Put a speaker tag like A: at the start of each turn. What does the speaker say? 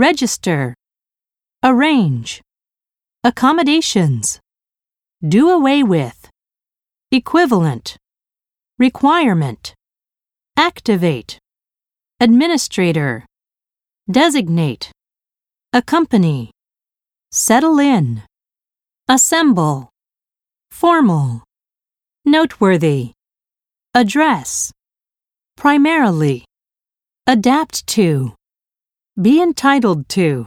A: register, arrange, accommodations, do away with, equivalent, requirement, activate, administrator, designate, accompany, settle in, assemble, formal, noteworthy, address, primarily, adapt to, be entitled to.